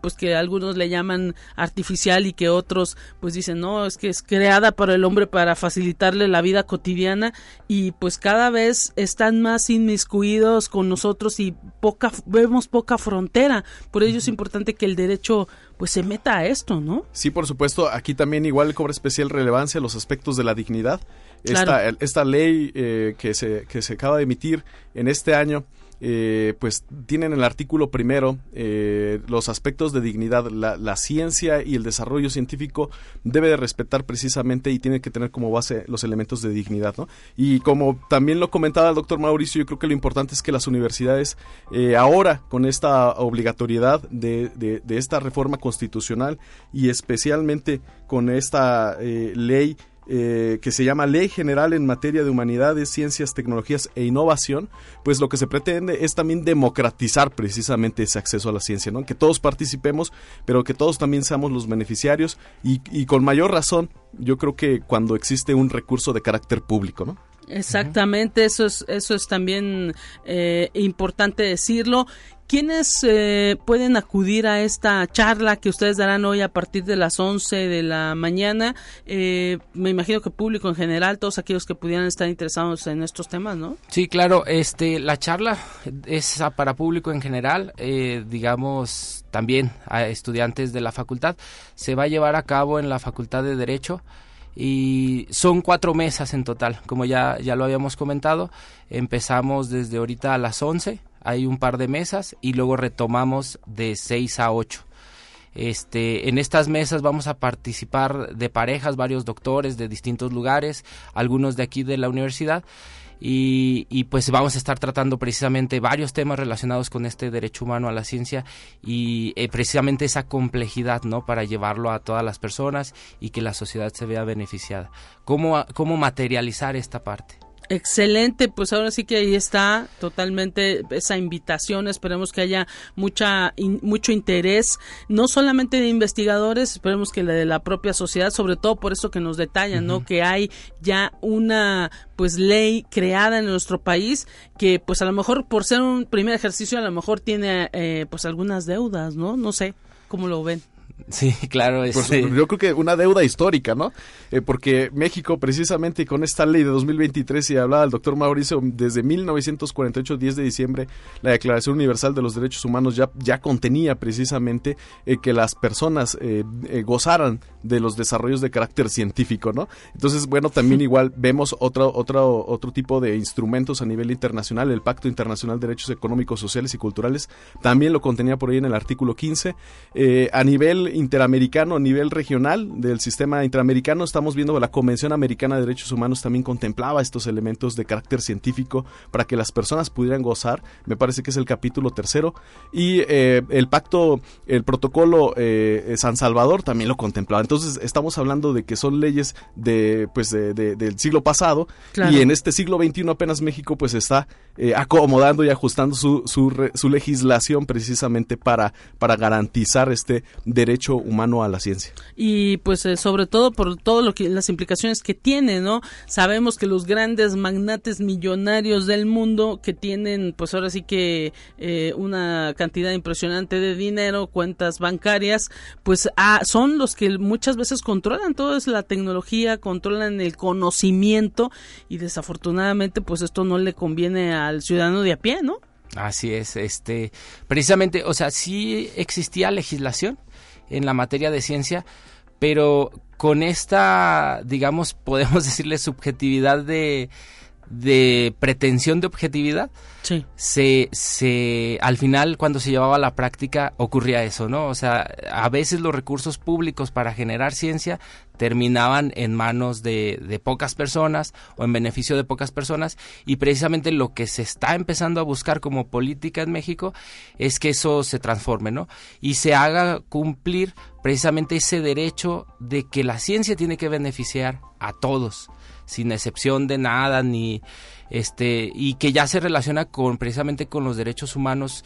pues que algunos le llaman artificial y que otros pues dicen, no, es que es creada para el hombre para facilitarle la vida cotidiana y pues cada vez están más inmiscuidos con nosotros y poca vemos poca frontera. Por ello es importante que el derecho pues se meta a esto no sí por supuesto aquí también igual cobra especial relevancia los aspectos de la dignidad. Esta, esta ley eh, que se que se acaba de emitir en este año eh, pues tienen el artículo primero eh, los aspectos de dignidad. La, ciencia y el desarrollo científico debe de respetar precisamente y tiene que tener como base los elementos de dignidad. ¿no? Y como también lo comentaba el doctor Mauricio, yo creo que lo importante es que las universidades eh, ahora con esta obligatoriedad de, de, esta reforma constitucional y especialmente con esta ley eh, que se llama Ley General en Materia de Humanidades, Ciencias, Tecnologías e Innovación, pues lo que se pretende es también democratizar precisamente ese acceso a la ciencia, ¿no? Que todos participemos, pero que todos también seamos los beneficiarios y, con mayor razón, yo creo que cuando existe un recurso de carácter público, ¿no? Exactamente, eso es, eso es también eh, importante decirlo. ¿Quiénes eh, pueden acudir a esta charla que ustedes darán hoy a partir de las 11 de la mañana? Eh, me imagino que público en general, todos aquellos que pudieran estar interesados en estos temas, ¿no? Sí, claro. Este, la charla es para público en general, eh, digamos también a estudiantes de la facultad. Se va a llevar a cabo en la Facultad de Derecho y son cuatro mesas en total, como ya, ya lo habíamos comentado. Empezamos desde ahorita a las 11 hay un par de mesas y luego retomamos de 6 a 8. Este, en estas mesas vamos a participar de parejas, varios doctores de distintos lugares, algunos de aquí de la universidad. Y, pues vamos a estar tratando precisamente varios temas relacionados con este derecho humano a la ciencia y eh, precisamente esa complejidad, ¿no? Para llevarlo a todas las personas y que la sociedad se vea beneficiada. ¿Cómo, cómo materializar esta parte? Excelente, pues ahora sí que ahí está totalmente esa invitación. Esperemos que haya mucha mucho interés, no solamente de investigadores, esperemos que de la propia sociedad, sobre todo por eso que nos detallan, ¿no? Que hay ya una pues ley creada en nuestro país que pues a lo mejor por ser un primer ejercicio a lo mejor tiene eh, pues algunas deudas, ¿no? No sé cómo lo ven. Sí, claro. Este... yo creo que una deuda histórica, ¿no? Eh, porque México, precisamente con esta ley de 2023, y hablaba el doctor Mauricio, desde 1948, 10 de diciembre, la Declaración Universal de los Derechos Humanos ya, ya contenía precisamente eh, que las personas eh, gozaran de los desarrollos de carácter científico, ¿no? Entonces, bueno, también igual vemos otro, otro, otro tipo de instrumentos a nivel internacional, el Pacto Internacional de Derechos Económicos, Sociales y Culturales, también lo contenía por ahí en el artículo 15. a nivel interamericano, a nivel regional del sistema interamericano, estamos viendo que la Convención Americana de Derechos Humanos también contemplaba estos elementos de carácter científico para que las personas pudieran gozar. Me parece que es el capítulo tercero. Y eh, el pacto, el protocolo eh, San Salvador también lo contemplaba. Entonces, estamos hablando de que son leyes de, pues, del siglo pasado. Y en este siglo XXI apenas México pues está eh, acomodando y ajustando su, su, su legislación precisamente para, para garantizar este derecho humano a la ciencia. Y pues eh, sobre todo por todo lo que las implicaciones que tiene, ¿no? Sabemos que los grandes magnates millonarios del mundo que tienen pues ahora sí que eh, una cantidad impresionante de dinero, cuentas bancarias, pues ah, son los que muchas veces controlan toda la tecnología, controlan el conocimiento y desafortunadamente pues esto no le conviene al ciudadano de a pie, ¿no? Así es, este, precisamente, o sea, sí existía legislación, en la materia de ciencia, pero con esta, digamos, podemos decirle subjetividad de, de pretensión de objetividad, sí. se, se, al final cuando se llevaba a la práctica ocurría eso, ¿no? O sea, a veces los recursos públicos para generar ciencia terminaban en manos de, de pocas personas o en beneficio de pocas personas y precisamente lo que se está empezando a buscar como política en México es que eso se transforme, ¿no? Y se haga cumplir precisamente ese derecho de que la ciencia tiene que beneficiar a todos sin excepción de nada ni este y que ya se relaciona con precisamente con los derechos humanos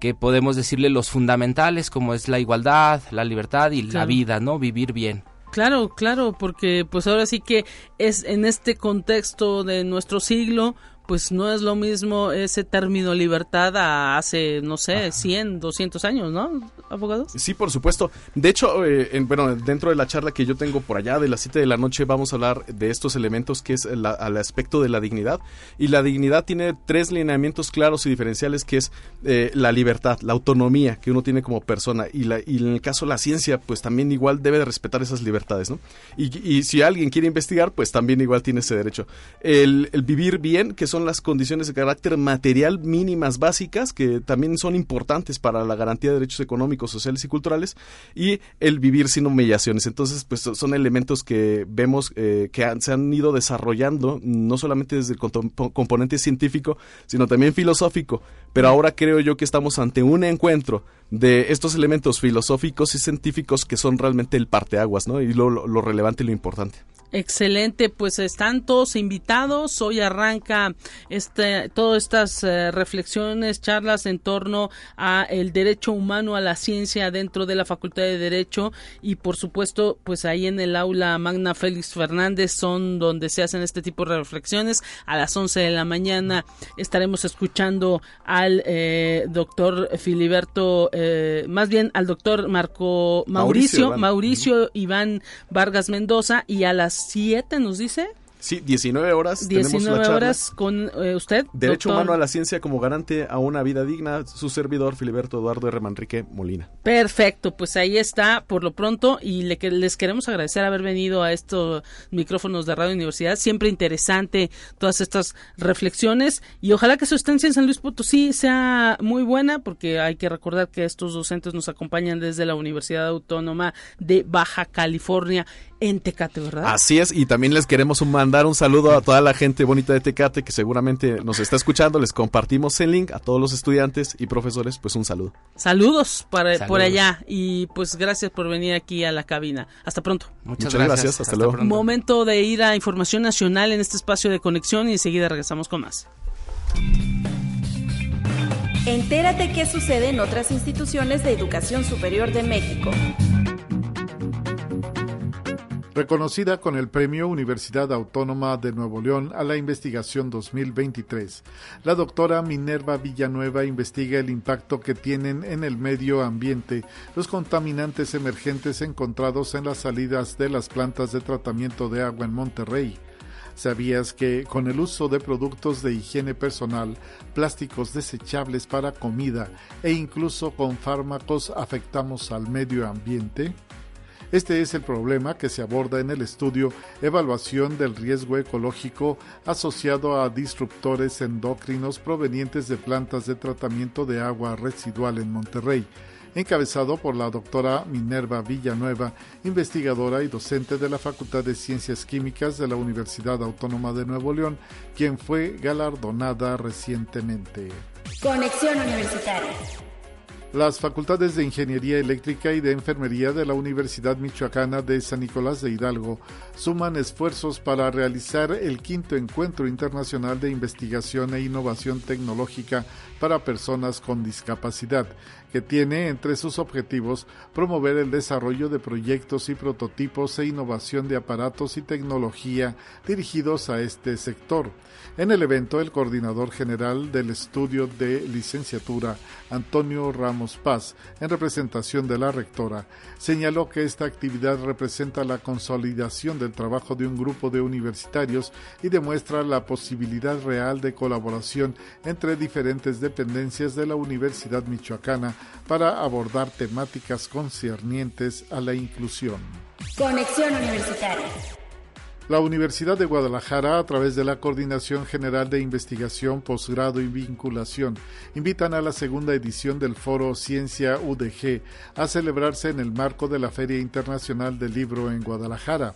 que podemos decirle los fundamentales como es la igualdad, la libertad y la vida, ¿no? Vivir bien. Claro, claro, porque pues ahora sí que es en este contexto de nuestro siglo, pues no es lo mismo ese término libertad a hace, no sé, 100, 200 años, ¿no, abogado? Sí, por supuesto. De hecho, eh, en, bueno, dentro de la charla que yo tengo por allá de las 7 de la noche vamos a hablar de estos elementos que es el aspecto de la dignidad. Y la dignidad tiene tres lineamientos claros y diferenciales que es eh, la libertad, la autonomía que uno tiene como persona y, la, y en el caso de la ciencia, pues también igual debe de respetar esas libertades, ¿no? Y, y si alguien quiere investigar, pues también igual tiene ese derecho. El, el vivir bien, que son son las condiciones de carácter material mínimas básicas que también son importantes para la garantía de derechos económicos, sociales y culturales y el vivir sin humillaciones. Entonces, pues son elementos que vemos eh, que se han ido desarrollando no solamente desde el componente científico, sino también filosófico. Pero ahora creo yo que estamos ante un encuentro de estos elementos filosóficos y científicos que son realmente el parteaguas, ¿no? Y lo, relevante y lo importante. Excelente, pues están todos invitados. Hoy arranca este, todas estas eh, reflexiones, charlas en torno a el derecho humano a la ciencia dentro de la Facultad de Derecho y por supuesto, pues ahí en el aula Magna Félix Fernández son donde se hacen este tipo de reflexiones. A las 11 de la mañana estaremos escuchando al eh, doctor Filiberto, eh, más bien al doctor Marco Mauricio, Mauricio, Iván Vargas Mendoza y a las 7 nos dice. Sí, 19 horas. 19 horas con eh, usted. Derecho humano a la ciencia como garante a una vida digna. Su servidor, Filiberto Eduardo R. Manrique Molina. Perfecto, pues ahí está por lo pronto. Y le, les queremos agradecer haber venido a estos micrófonos de Radio Universidad. Siempre interesante todas estas reflexiones. Y ojalá que su estancia en San Luis Potosí sea muy buena, porque hay que recordar que estos docentes nos acompañan desde la Universidad Autónoma de Baja California en Tecate, ¿verdad? Así es, y también les queremos mandar un saludo a toda la gente bonita de Tecate que seguramente nos está escuchando. Les compartimos el link a todos los estudiantes y profesores, pues un saludo. Saludos para, por allá y pues gracias por venir aquí a la cabina. Hasta pronto. Muchas, gracias. hasta, luego. Momento de ir a Información Nacional en este espacio de conexión y enseguida regresamos con más. Entérate qué sucede en otras instituciones de educación superior de México reconocida con el Premio Universidad Autónoma de Nuevo León a la Investigación 2023. La doctora Minerva Villanueva investiga el impacto que tienen en el medio ambiente los contaminantes emergentes encontrados en las salidas de las plantas de tratamiento de agua en Monterrey. ¿Sabías que con el uso de productos de higiene personal, plásticos desechables para comida e incluso con fármacos afectamos al medio ambiente? Este es el problema que se aborda en el estudio Evaluación del riesgo ecológico asociado a disruptores endocrinos provenientes de plantas de tratamiento de agua residual en Monterrey encabezado por la doctora Minerva Villanueva, investigadora y docente de la Facultad de Ciencias Químicas de la Universidad Autónoma de Nuevo León, quien fue galardonada recientemente. Conexión Universitaria. Las facultades de Ingeniería Eléctrica y de Enfermería de la Universidad Michoacana de San Nicolás de Hidalgo suman esfuerzos para realizar el quinto encuentro internacional de investigación e innovación tecnológica para personas con discapacidad, que tiene entre sus objetivos promover el desarrollo de proyectos y prototipos e innovación de aparatos y tecnología dirigidos a este sector. En el evento, el coordinador general del estudio de licenciatura, Antonio Ramos Paz, en representación de la rectora, señaló que esta actividad representa la consolidación del trabajo de un grupo de universitarios y demuestra la posibilidad real de colaboración entre diferentes dependencias de la Universidad Michoacana para abordar temáticas concernientes a la inclusión. Conexión Universitaria. La Universidad de Guadalajara, a través de la Coordinación General de Investigación, Posgrado y Vinculación, invitan a la segunda edición del Foro Ciencia UDG a celebrarse en el marco de la Feria Internacional del Libro en Guadalajara.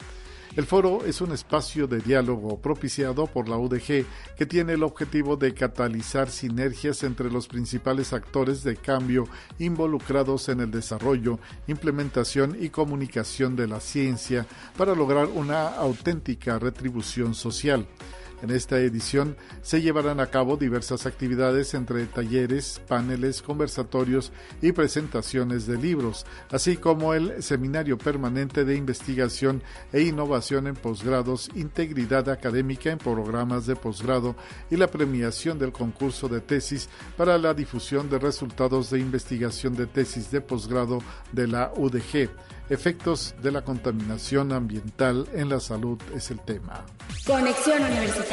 El foro es un espacio de diálogo propiciado por la UDG que tiene el objetivo de catalizar sinergias entre los principales actores de cambio involucrados en el desarrollo, implementación y comunicación de la ciencia para lograr una auténtica retribución social. En esta edición se llevarán a cabo diversas actividades entre talleres, paneles, conversatorios y presentaciones de libros, así como el Seminario Permanente de Investigación e Innovación en Posgrados, Integridad Académica en Programas de Posgrado y la premiación del concurso de tesis para la difusión de resultados de investigación de tesis de posgrado de la UDG. Efectos de la contaminación ambiental en la salud es el tema. Conexión Universitaria.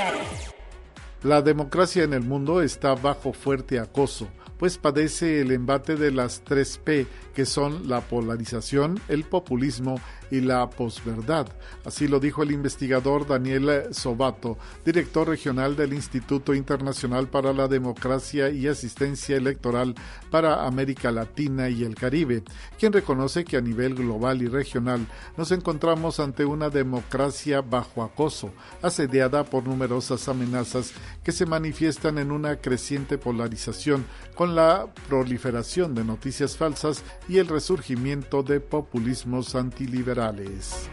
La democracia en el mundo está bajo fuerte acoso, pues padece el embate de las tres P, que son la polarización, el populismo y la posverdad. Así lo dijo el investigador Daniel Sobato, director regional del Instituto Internacional para la Democracia y Asistencia Electoral para América Latina y el Caribe, quien reconoce que a nivel global y regional nos encontramos ante una democracia bajo acoso, asediada por numerosas amenazas que se manifiestan en una creciente polarización con la proliferación de noticias falsas y el resurgimiento de populismos antiliberales.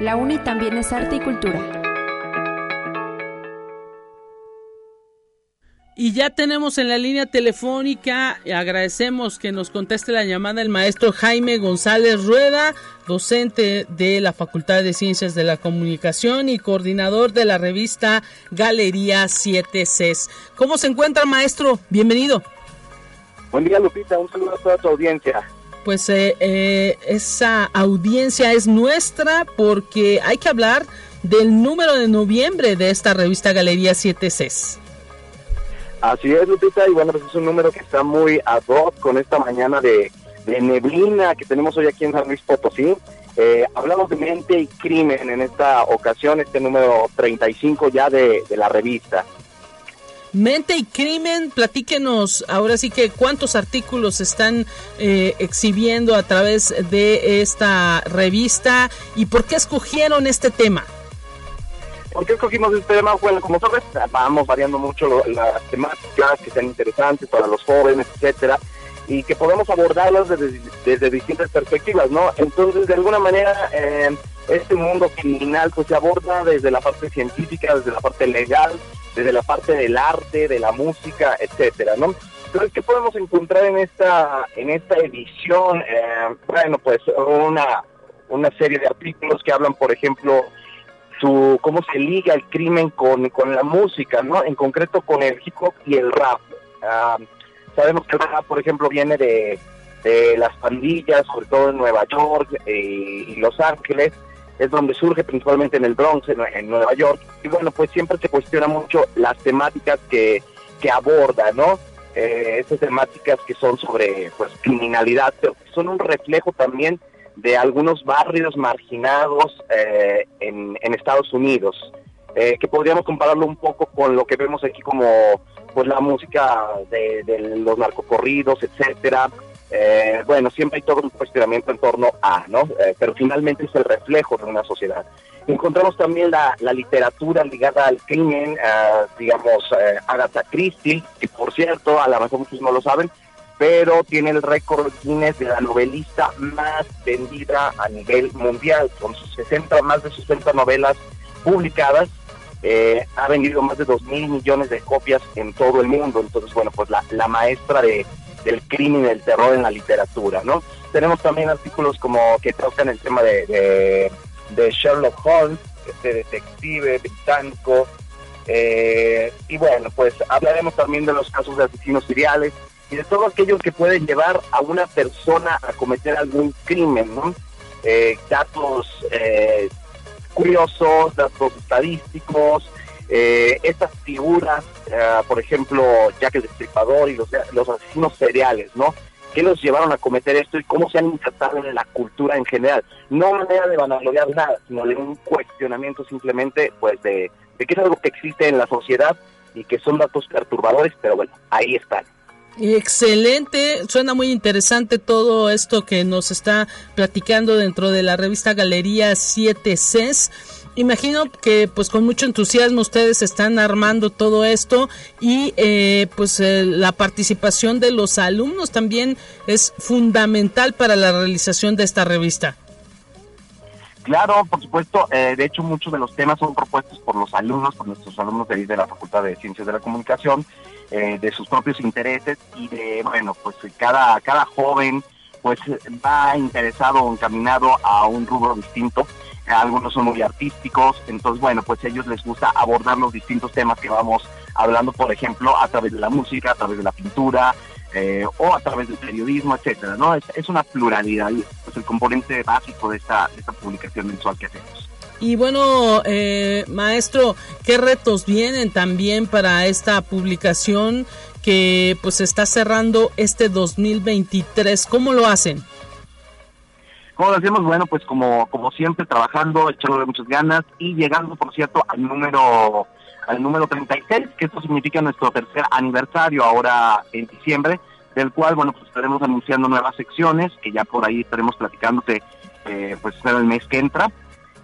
La UNI también es arte y cultura. Y ya tenemos en la línea telefónica, agradecemos que nos conteste la llamada el maestro Jaime González Rueda, docente de la Facultad de Ciencias de la Comunicación y coordinador de la revista Galería 7 Cs. ¿Cómo se encuentra, maestro? Bienvenido. Buen día, Lupita. Un saludo a toda tu audiencia. Pues eh, eh, esa audiencia es nuestra porque hay que hablar del número de noviembre de esta revista Galería 7 Cs. Así es, Lupita, y bueno, pues es un número que está muy ad hoc con esta mañana de, neblina que tenemos hoy aquí en San Luis Potosí. Eh, hablamos de mente y crimen en esta ocasión, este número 35 ya de, la revista. Mente y crimen, platíquenos ahora sí que cuántos artículos están eh, exhibiendo a través de esta revista y por qué escogieron este tema. ¿Por qué escogimos este tema? Bueno, como sabes, vamos variando mucho las temáticas que sean interesantes para los jóvenes, etcétera, y que podemos abordarlas desde, distintas perspectivas, ¿no? Entonces, de alguna manera, eh, este mundo criminal pues se aborda desde la parte científica, desde la parte legal, desde la parte del arte, de la música, etcétera, ¿no? Entonces, ¿qué podemos encontrar en esta en esta edición? Eh, bueno, pues una una serie de artículos que hablan, por ejemplo, cómo se liga el crimen con, la música, ¿no? En concreto con el hip hop y el rap. Ah, sabemos que el rap, por ejemplo, viene de, las pandillas, sobre todo en Nueva York eh, y Los Ángeles, es donde surge principalmente en el Bronx, en, Nueva York. Y bueno, pues siempre se cuestiona mucho las temáticas que, que aborda, ¿no? Eh, esas temáticas que son sobre pues criminalidad, pero que son un reflejo también de algunos barrios marginados eh, en, Estados Unidos, eh, que podríamos compararlo un poco con lo que vemos aquí como pues la música de, los narcocorridos, etcétera. Eh, bueno, siempre hay todo un cuestionamiento en torno a, ¿no? pero finalmente es el reflejo de una sociedad. Encontramos también la, literatura ligada al crimen, digamos, Agatha Christie, que por cierto, a lo mejor muchos no lo saben, pero tiene el récord Guinness de la novelista más vendida a nivel mundial, con sus 60, más de 60 novelas publicadas, eh, ha vendido más de 2 mil millones de copias en todo el mundo, entonces bueno, pues la, maestra de, del crimen y del terror en la literatura, ¿no? Tenemos también artículos como que tocan el tema de, de, Sherlock Holmes, este detective británico, eh, y bueno, pues hablaremos también de los casos de asesinos seriales, y de todo aquello que pueden llevar a una persona a cometer algún crimen, ¿no? Eh, datos eh, curiosos, datos estadísticos, eh, estas figuras, eh, por ejemplo, Jack el Destripador y los, los asesinos seriales, ¿no? ¿Qué los llevaron a cometer esto y cómo se han insertado en la cultura en general? No manera de vanagloriar nada, sino de un cuestionamiento simplemente, pues, de, de que es algo que existe en la sociedad y que son datos perturbadores, pero bueno, ahí están. Excelente, suena muy interesante todo esto que nos está platicando dentro de la revista Galería 7 Cs. Imagino que pues con mucho entusiasmo ustedes están armando todo esto y eh, pues eh, la participación de los alumnos también es fundamental para la realización de esta revista. Claro, por supuesto. Eh, de hecho, muchos de los temas son propuestos por los alumnos, por nuestros alumnos de, de la Facultad de Ciencias de la Comunicación, eh, de sus propios intereses y de, bueno, pues cada, cada joven pues va interesado o encaminado a un rubro distinto. Algunos son muy artísticos, entonces, bueno, pues a ellos les gusta abordar los distintos temas que vamos hablando, por ejemplo, a través de la música, a través de la pintura, eh, o a través del periodismo, etcétera, ¿no? Es, es una pluralidad y es el componente básico de esta, de esta publicación mensual que hacemos. Y bueno, eh, maestro, ¿qué retos vienen también para esta publicación que pues está cerrando este 2023? ¿Cómo lo hacen? ¿Cómo lo hacemos? Bueno, pues como, como siempre, trabajando, echándole muchas ganas y llegando, por cierto, al número al número 36, que esto significa nuestro tercer aniversario ahora en diciembre, del cual, bueno, pues estaremos anunciando nuevas secciones, que ya por ahí estaremos platicándote, eh, pues el mes que entra.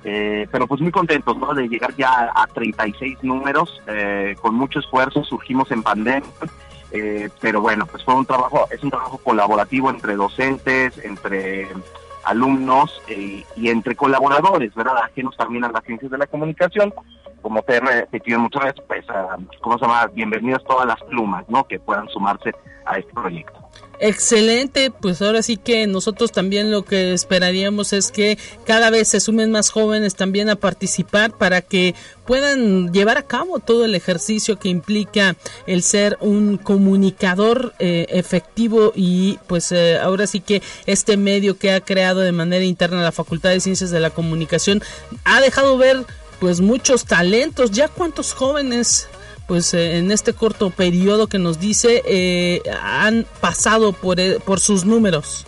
Eh, pero pues muy contentos, ¿no? De llegar ya a 36 números, eh, con mucho esfuerzo, surgimos en pandemia, eh, pero bueno, pues fue un trabajo, es un trabajo colaborativo entre docentes, entre alumnos y entre colaboradores, ¿verdad? Ajenos también a las ciencias de la comunicación, como te he repetido muchas veces, pues, ¿cómo se llama? Bienvenidas todas las plumas, ¿no? Que puedan sumarse a este proyecto. Excelente, pues ahora sí que nosotros también lo que esperaríamos es que cada vez se sumen más jóvenes también a participar para que puedan llevar a cabo todo el ejercicio que implica el ser un comunicador eh, efectivo y pues eh, ahora sí que este medio que ha creado de manera interna la Facultad de Ciencias de la Comunicación ha dejado ver pues muchos talentos. Ya cuántos jóvenes pues eh, en este corto periodo que nos dice eh, han pasado por, eh, por sus números.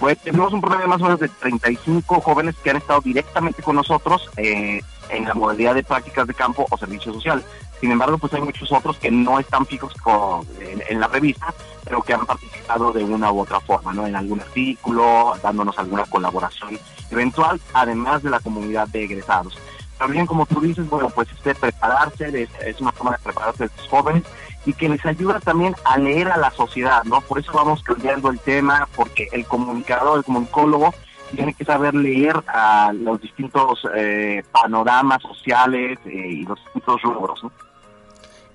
Pues tenemos un promedio más o menos de 35 jóvenes que han estado directamente con nosotros en la modalidad de prácticas de campo o servicio social. Sin embargo, pues hay muchos otros que no están fijos con, en, la revista, pero que han participado de una u otra forma, ¿no? En algún artículo, dándonos alguna colaboración eventual, además de la comunidad de egresados también como tú dices, bueno, pues este prepararse, es, una forma de prepararse a estos jóvenes y que les ayuda también a leer a la sociedad, ¿no? Por eso vamos cambiando el tema, porque el comunicador, el comunicólogo, tiene que saber leer a los distintos eh, panoramas sociales eh, y los distintos rubros, ¿no?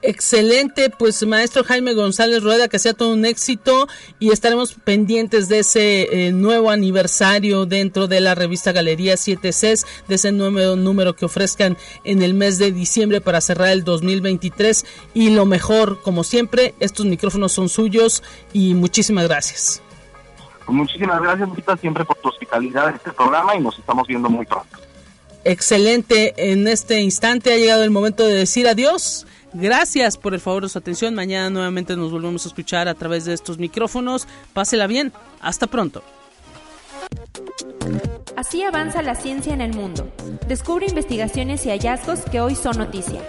Excelente, pues maestro Jaime González Rueda, que sea todo un éxito y estaremos pendientes de ese eh, nuevo aniversario dentro de la revista Galería 7 Cs, de ese nuevo número que ofrezcan en el mes de diciembre para cerrar el 2023 y lo mejor, como siempre, estos micrófonos son suyos y muchísimas gracias. Muchísimas gracias, siempre por tu hospitalidad en este programa y nos estamos viendo muy pronto. Excelente, en este instante ha llegado el momento de decir adiós Gracias por el favor de su atención. Mañana nuevamente nos volvemos a escuchar a través de estos micrófonos. Pásela bien. Hasta pronto. Así avanza la ciencia en el mundo. Descubre investigaciones y hallazgos que hoy son noticia.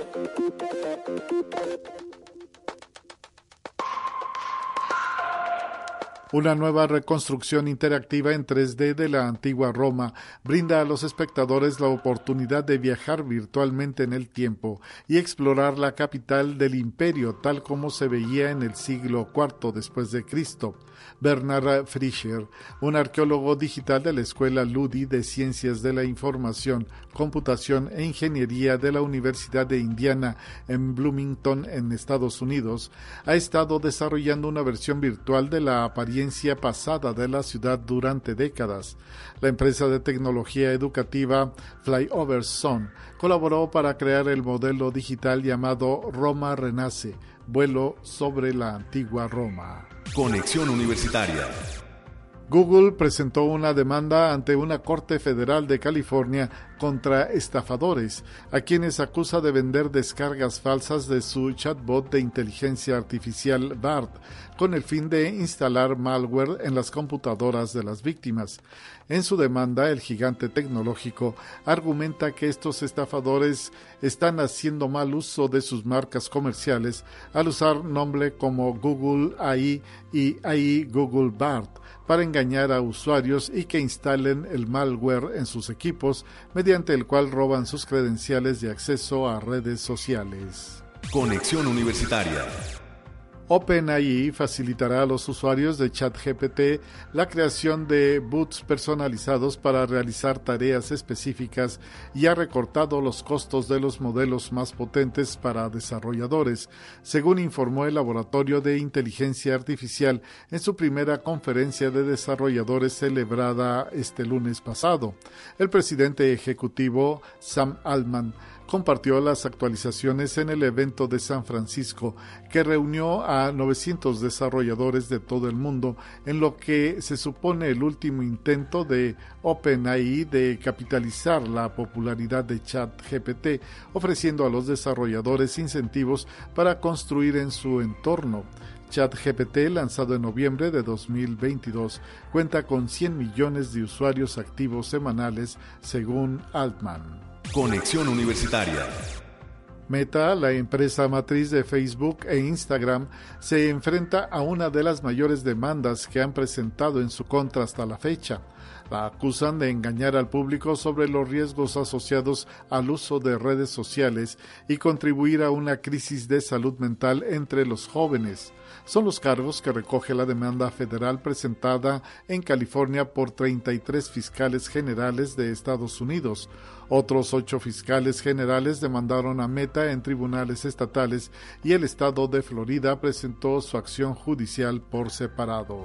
Una nueva reconstrucción interactiva en 3D de la antigua Roma brinda a los espectadores la oportunidad de viajar virtualmente en el tiempo y explorar la capital del imperio tal como se veía en el siglo IV después de Cristo. Bernard Fischer, un arqueólogo digital de la Escuela Ludi de Ciencias de la Información, Computación e Ingeniería de la Universidad de Indiana en Bloomington, en Estados Unidos, ha estado desarrollando una versión virtual de la apariencia pasada de la ciudad durante décadas. La empresa de tecnología educativa Flyover Zone colaboró para crear el modelo digital llamado Roma Renace, vuelo sobre la antigua Roma. Conexión Universitaria. Google presentó una demanda ante una Corte Federal de California contra estafadores, a quienes acusa de vender descargas falsas de su chatbot de inteligencia artificial BART, con el fin de instalar malware en las computadoras de las víctimas. En su demanda, el gigante tecnológico argumenta que estos estafadores están haciendo mal uso de sus marcas comerciales al usar nombre como Google AI y AI Google BART para engañar a usuarios y que instalen el malware en sus equipos, mediante el cual roban sus credenciales de acceso a redes sociales. Conexión Universitaria. OpenAI facilitará a los usuarios de ChatGPT la creación de boots personalizados para realizar tareas específicas y ha recortado los costos de los modelos más potentes para desarrolladores, según informó el Laboratorio de Inteligencia Artificial en su primera conferencia de desarrolladores celebrada este lunes pasado. El presidente ejecutivo Sam Altman compartió las actualizaciones en el evento de San Francisco que reunió a 900 desarrolladores de todo el mundo en lo que se supone el último intento de OpenAI de capitalizar la popularidad de ChatGPT, ofreciendo a los desarrolladores incentivos para construir en su entorno. ChatGPT, lanzado en noviembre de 2022, cuenta con 100 millones de usuarios activos semanales, según Altman. Conexión Universitaria. Meta, la empresa matriz de Facebook e Instagram, se enfrenta a una de las mayores demandas que han presentado en su contra hasta la fecha. La acusan de engañar al público sobre los riesgos asociados al uso de redes sociales y contribuir a una crisis de salud mental entre los jóvenes son los cargos que recoge la demanda federal presentada en California por 33 fiscales generales de Estados Unidos. Otros ocho fiscales generales demandaron a Meta en tribunales estatales y el estado de Florida presentó su acción judicial por separado.